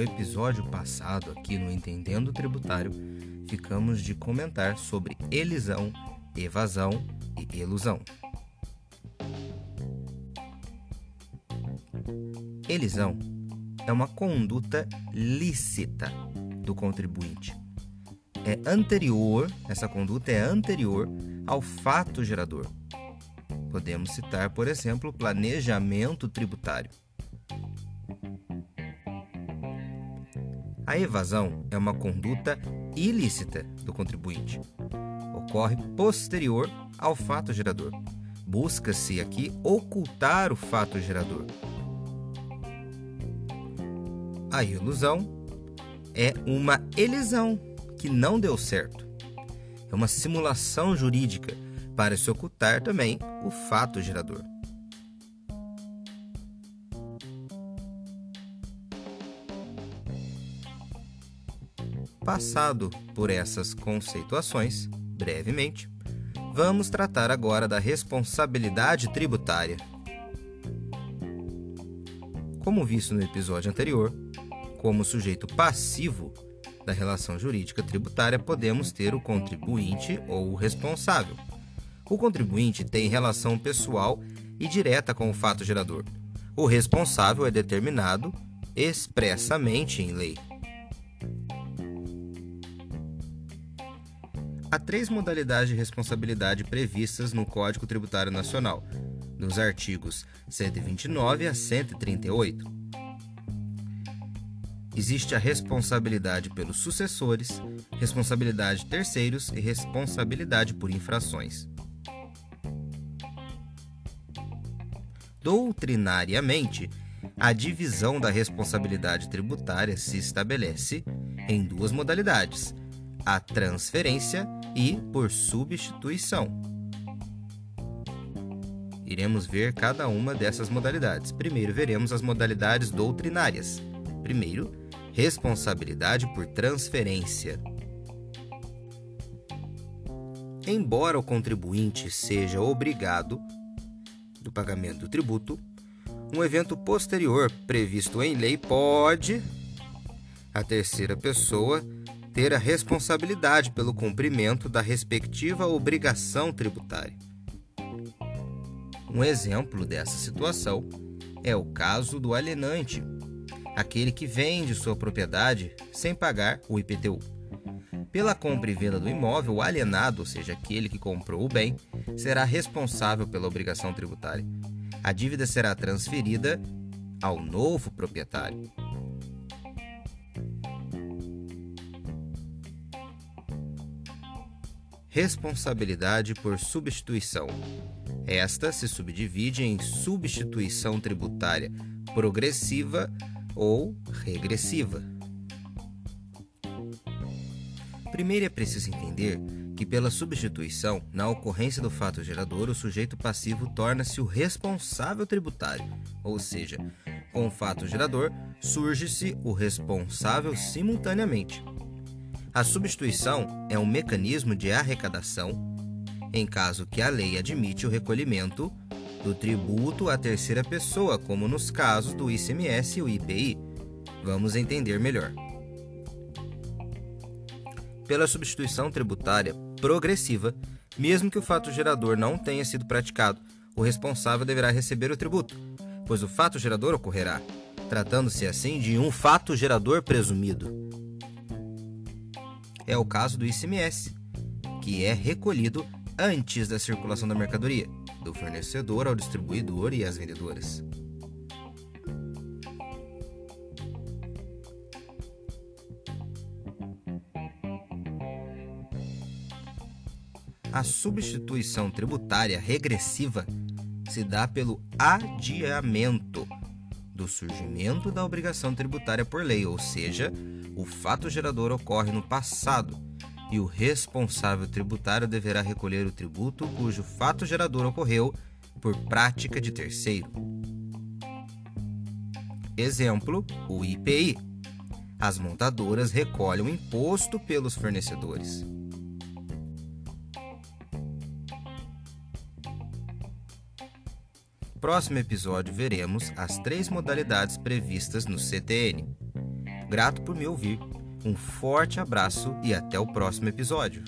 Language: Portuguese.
No episódio passado, aqui no Entendendo Tributário, ficamos de comentar sobre elisão, evasão e elusão. Elisão é uma conduta lícita do contribuinte. É anterior, essa conduta é anterior ao fato gerador. Podemos citar, por exemplo, planejamento tributário. A evasão é uma conduta ilícita do contribuinte. Ocorre posterior ao fato gerador. Busca-se aqui ocultar o fato gerador. A ilusão é uma elisão que não deu certo. É uma simulação jurídica para se ocultar também o fato gerador. Passado por essas conceituações, brevemente, vamos tratar agora da responsabilidade tributária. Como visto no episódio anterior, como sujeito passivo da relação jurídica tributária, podemos ter o contribuinte ou o responsável. O contribuinte tem relação pessoal e direta com o fato gerador. O responsável é determinado expressamente em lei. Há três modalidades de responsabilidade previstas no Código Tributário Nacional, nos artigos 129 a 138. Existe a responsabilidade pelos sucessores, responsabilidade de terceiros e responsabilidade por infrações. Doutrinariamente, a divisão da responsabilidade tributária se estabelece em duas modalidades: a transferência e por substituição. Iremos ver cada uma dessas modalidades. Primeiro, veremos as modalidades doutrinárias. Primeiro, responsabilidade por transferência. Embora o contribuinte seja obrigado do pagamento do tributo, um evento posterior previsto em lei pode a terceira pessoa ter a responsabilidade pelo cumprimento da respectiva obrigação tributária. Um exemplo dessa situação é o caso do alienante, aquele que vende sua propriedade sem pagar o IPTU. Pela compra e venda do imóvel, o alienado, ou seja, aquele que comprou o bem, será responsável pela obrigação tributária. A dívida será transferida ao novo proprietário. Responsabilidade por substituição. Esta se subdivide em substituição tributária progressiva ou regressiva. Primeiro é preciso entender que, pela substituição, na ocorrência do fato gerador, o sujeito passivo torna-se o responsável tributário, ou seja, com o fato gerador surge-se o responsável simultaneamente. A substituição é um mecanismo de arrecadação em caso que a lei admite o recolhimento do tributo à terceira pessoa, como nos casos do ICMS e o IPI. Vamos entender melhor. Pela substituição tributária progressiva, mesmo que o fato gerador não tenha sido praticado, o responsável deverá receber o tributo, pois o fato gerador ocorrerá, tratando-se assim de um fato gerador presumido é o caso do ICMS, que é recolhido antes da circulação da mercadoria, do fornecedor ao distribuidor e às vendedoras. A substituição tributária regressiva se dá pelo adiamento do surgimento da obrigação tributária por lei, ou seja, o fato gerador ocorre no passado e o responsável tributário deverá recolher o tributo cujo fato gerador ocorreu por prática de terceiro. Exemplo: o IPI. As montadoras recolhem o imposto pelos fornecedores. Próximo episódio veremos as três modalidades previstas no CTN. Grato por me ouvir. Um forte abraço e até o próximo episódio.